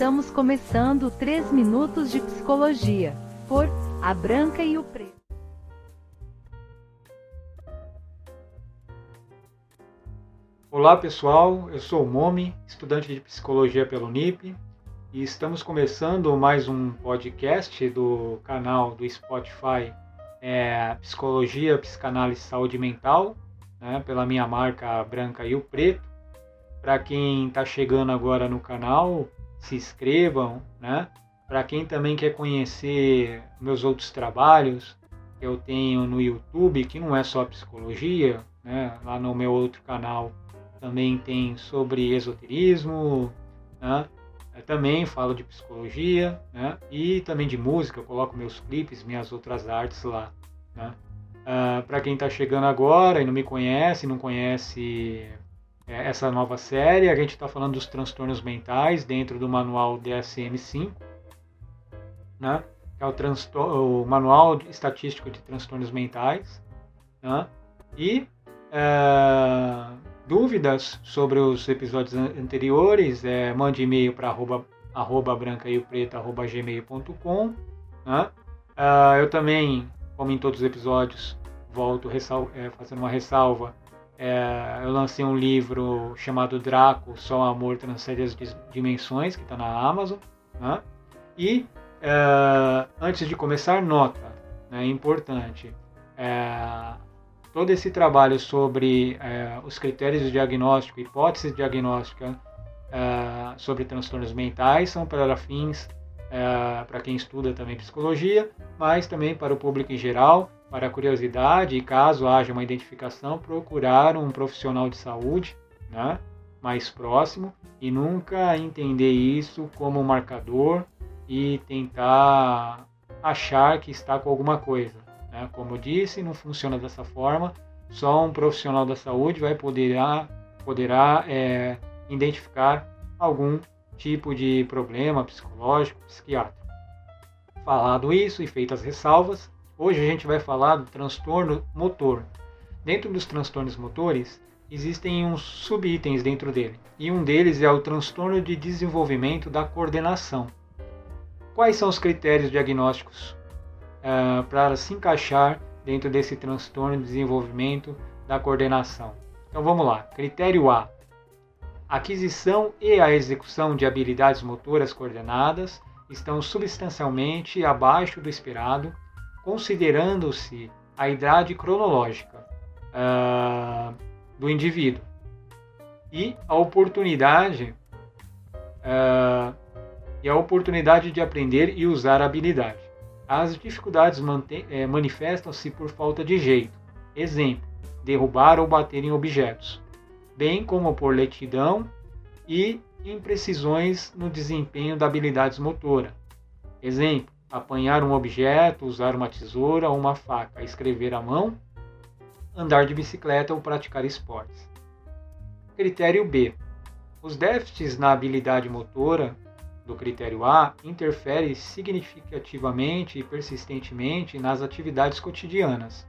Estamos começando 3 minutos de psicologia, por A Branca e o Preto. Olá pessoal, eu sou o Momi, estudante de psicologia pelo NIP, e estamos começando mais um podcast do canal do Spotify é, Psicologia, Psicanálise e Saúde Mental, né, pela minha marca Branca e o Preto. Para quem está chegando agora no canal, se inscrevam, né? Para quem também quer conhecer meus outros trabalhos, que eu tenho no YouTube, que não é só psicologia, né? Lá no meu outro canal também tem sobre esoterismo, né? Eu também falo de psicologia, né? E também de música, eu coloco meus clipes, minhas outras artes lá, né? Uh, ah, Para quem está chegando agora e não me conhece, não conhece essa nova série. A gente está falando dos transtornos mentais dentro do manual DSM-5, né? é o, o, Manual Estatístico de Transtornos Mentais. Né? E é, dúvidas sobre os episódios anteriores, é, mande e-mail para arroba, arroba arroba gmail.com. Né? É, eu também, como em todos os episódios, volto é, fazendo uma ressalva é, eu lancei um livro chamado Draco, Só Amor Transcende as Dimensões, que está na Amazon. Né? E é, antes de começar, nota, né, importante. É, todo esse trabalho sobre é, os critérios de diagnóstico, hipótese diagnóstica é, sobre transtornos mentais são para fins é, para quem estuda também psicologia, mas também para o público em geral para curiosidade e caso haja uma identificação, procurar um profissional de saúde né, mais próximo e nunca entender isso como marcador e tentar achar que está com alguma coisa. Né? Como eu disse, não funciona dessa forma. Só um profissional da saúde vai poderá, poderá é, identificar algum tipo de problema psicológico, psiquiátrico. Falado isso e feitas ressalvas, Hoje a gente vai falar do transtorno motor. Dentro dos transtornos motores, existem uns subitens dentro dele, e um deles é o transtorno de desenvolvimento da coordenação. Quais são os critérios diagnósticos uh, para se encaixar dentro desse transtorno de desenvolvimento da coordenação? Então vamos lá. Critério A: aquisição e a execução de habilidades motoras coordenadas estão substancialmente abaixo do esperado considerando-se a idade cronológica uh, do indivíduo e a oportunidade uh, e a oportunidade de aprender e usar a habilidade. As dificuldades eh, manifestam-se por falta de jeito. Exemplo: derrubar ou bater em objetos, bem como por letidão e imprecisões no desempenho da habilidade motora. Exemplo: apanhar um objeto, usar uma tesoura ou uma faca, escrever à mão, andar de bicicleta ou praticar esportes. Critério B. Os déficits na habilidade motora do critério A interferem significativamente e persistentemente nas atividades cotidianas,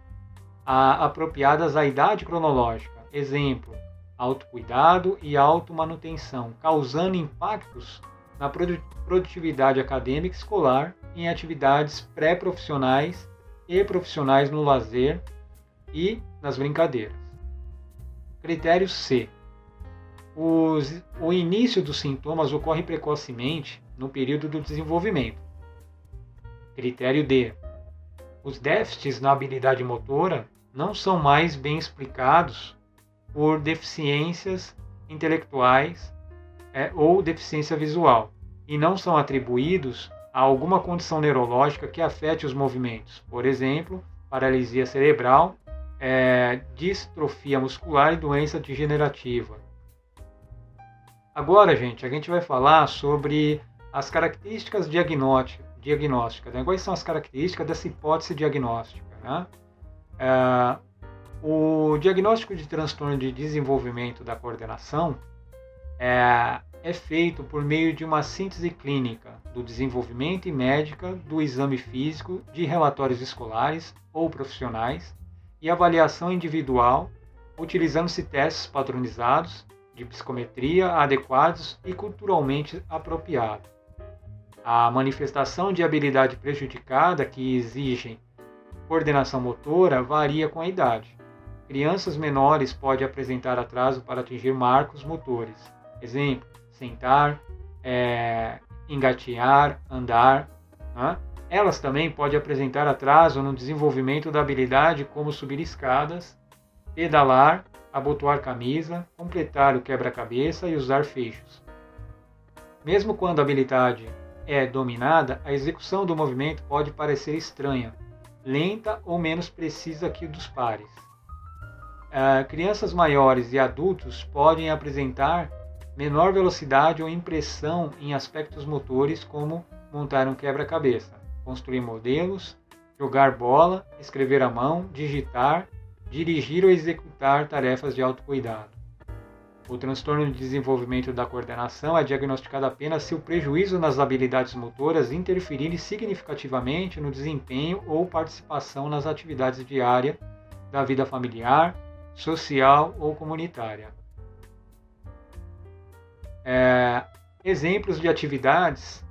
apropriadas à idade cronológica. Exemplo: autocuidado e automanutenção, causando impactos na produtividade acadêmica escolar em atividades pré-profissionais e profissionais no lazer e nas brincadeiras. Critério C. Os, o início dos sintomas ocorre precocemente no período do desenvolvimento. Critério D. Os déficits na habilidade motora não são mais bem explicados por deficiências intelectuais é, ou deficiência visual e não são atribuídos a alguma condição neurológica que afete os movimentos, por exemplo, paralisia cerebral, é, distrofia muscular e doença degenerativa. Agora, gente, a gente vai falar sobre as características diagnósticas. Né? Quais são as características dessa hipótese diagnóstica? Né? É, o diagnóstico de transtorno de desenvolvimento da coordenação é, é feito por meio de uma síntese clínica do desenvolvimento e médica do exame físico de relatórios escolares ou profissionais e avaliação individual, utilizando-se testes padronizados de psicometria adequados e culturalmente apropriados. A manifestação de habilidade prejudicada que exigem coordenação motora varia com a idade. Crianças menores podem apresentar atraso para atingir marcos motores. Exemplo: sentar, é, engatear, andar. Né? Elas também podem apresentar atraso no desenvolvimento da habilidade como subir escadas, pedalar, abotoar camisa, completar o quebra-cabeça e usar fechos. Mesmo quando a habilidade é dominada, a execução do movimento pode parecer estranha, lenta ou menos precisa que dos pares. Uh, crianças maiores e adultos podem apresentar menor velocidade ou impressão em aspectos motores, como montar um quebra-cabeça, construir modelos, jogar bola, escrever à mão, digitar, dirigir ou executar tarefas de autocuidado. O transtorno de desenvolvimento da coordenação é diagnosticado apenas se o prejuízo nas habilidades motoras interferir significativamente no desempenho ou participação nas atividades diárias da vida familiar, social ou comunitária. É, exemplos de atividades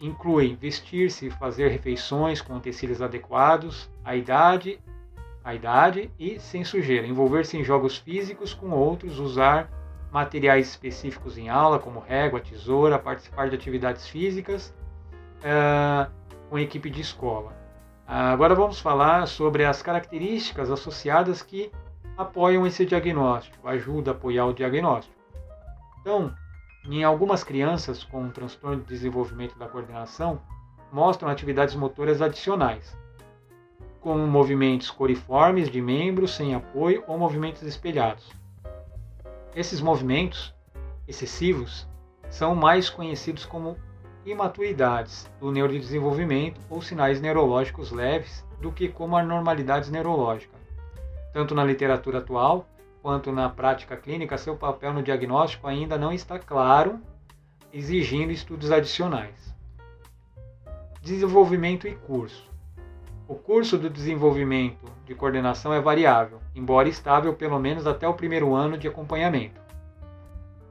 incluem vestir-se fazer refeições com utensílios adequados, a idade, a idade e sem sujeira, envolver-se em jogos físicos com outros, usar materiais específicos em aula, como régua, tesoura, participar de atividades físicas uh, com equipe de escola. Agora vamos falar sobre as características associadas que apoiam esse diagnóstico, ajuda a apoiar o diagnóstico. Então, em algumas crianças com um transtorno de desenvolvimento da coordenação, mostram atividades motoras adicionais, como movimentos coriformes de membros sem apoio ou movimentos espelhados. Esses movimentos excessivos são mais conhecidos como imaturidades do neurodesenvolvimento ou sinais neurológicos leves do que como anormalidades neurológicas. Tanto na literatura atual quanto na prática clínica, seu papel no diagnóstico ainda não está claro, exigindo estudos adicionais. Desenvolvimento e curso. O curso do desenvolvimento de coordenação é variável, embora estável pelo menos até o primeiro ano de acompanhamento.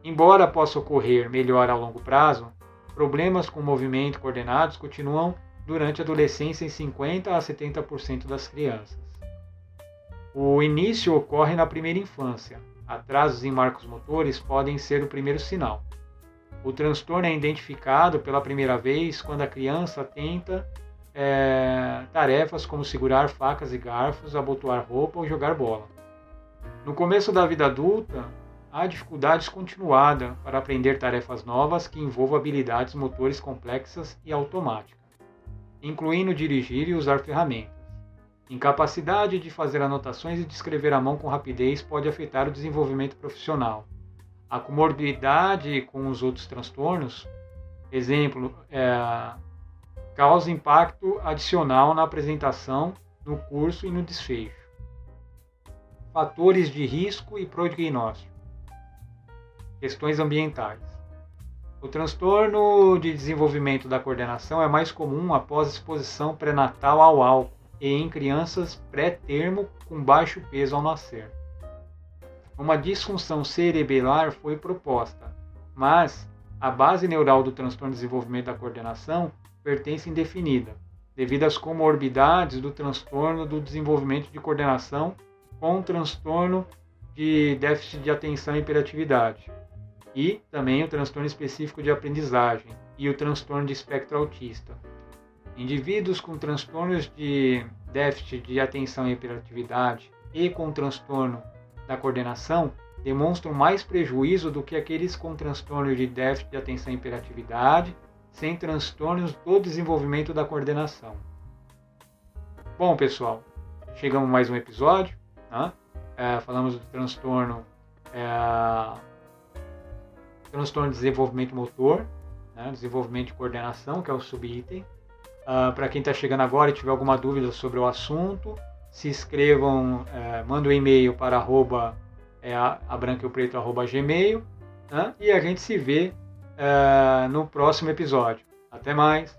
Embora possa ocorrer melhor a longo prazo, problemas com movimento coordenados continuam durante a adolescência em 50 a 70% das crianças. O início ocorre na primeira infância. Atrasos em marcos motores podem ser o primeiro sinal. O transtorno é identificado pela primeira vez quando a criança tenta é, tarefas como segurar facas e garfos, abotoar roupa ou jogar bola. No começo da vida adulta, há dificuldades continuadas para aprender tarefas novas que envolvam habilidades motores complexas e automáticas, incluindo dirigir e usar ferramentas. Incapacidade de fazer anotações e de escrever à mão com rapidez pode afetar o desenvolvimento profissional. A comorbidade com os outros transtornos, exemplo, é, causa impacto adicional na apresentação, no curso e no desfecho. Fatores de risco e prognóstico. Questões ambientais. O transtorno de desenvolvimento da coordenação é mais comum após exposição pré-natal ao álcool e em crianças pré-termo com baixo peso ao nascer. Uma disfunção cerebelar foi proposta, mas a base neural do transtorno de desenvolvimento da coordenação pertence indefinida, devido às comorbidades do transtorno do desenvolvimento de coordenação com transtorno de déficit de atenção e hiperatividade, e também o transtorno específico de aprendizagem e o transtorno de espectro autista. Indivíduos com transtornos de déficit de atenção e hiperatividade e com transtorno da coordenação demonstram mais prejuízo do que aqueles com transtorno de déficit de atenção e hiperatividade sem transtornos do desenvolvimento da coordenação. Bom, pessoal, chegamos a mais um episódio. Né? É, falamos do transtorno, é, transtorno de desenvolvimento motor, né? desenvolvimento de coordenação, que é o subitem. Uh, Para quem está chegando agora e tiver alguma dúvida sobre o assunto, se inscrevam, é, mandem um e-mail para arroba, é, abranqueopreto, arroba gmail, né? e a gente se vê uh, no próximo episódio. Até mais!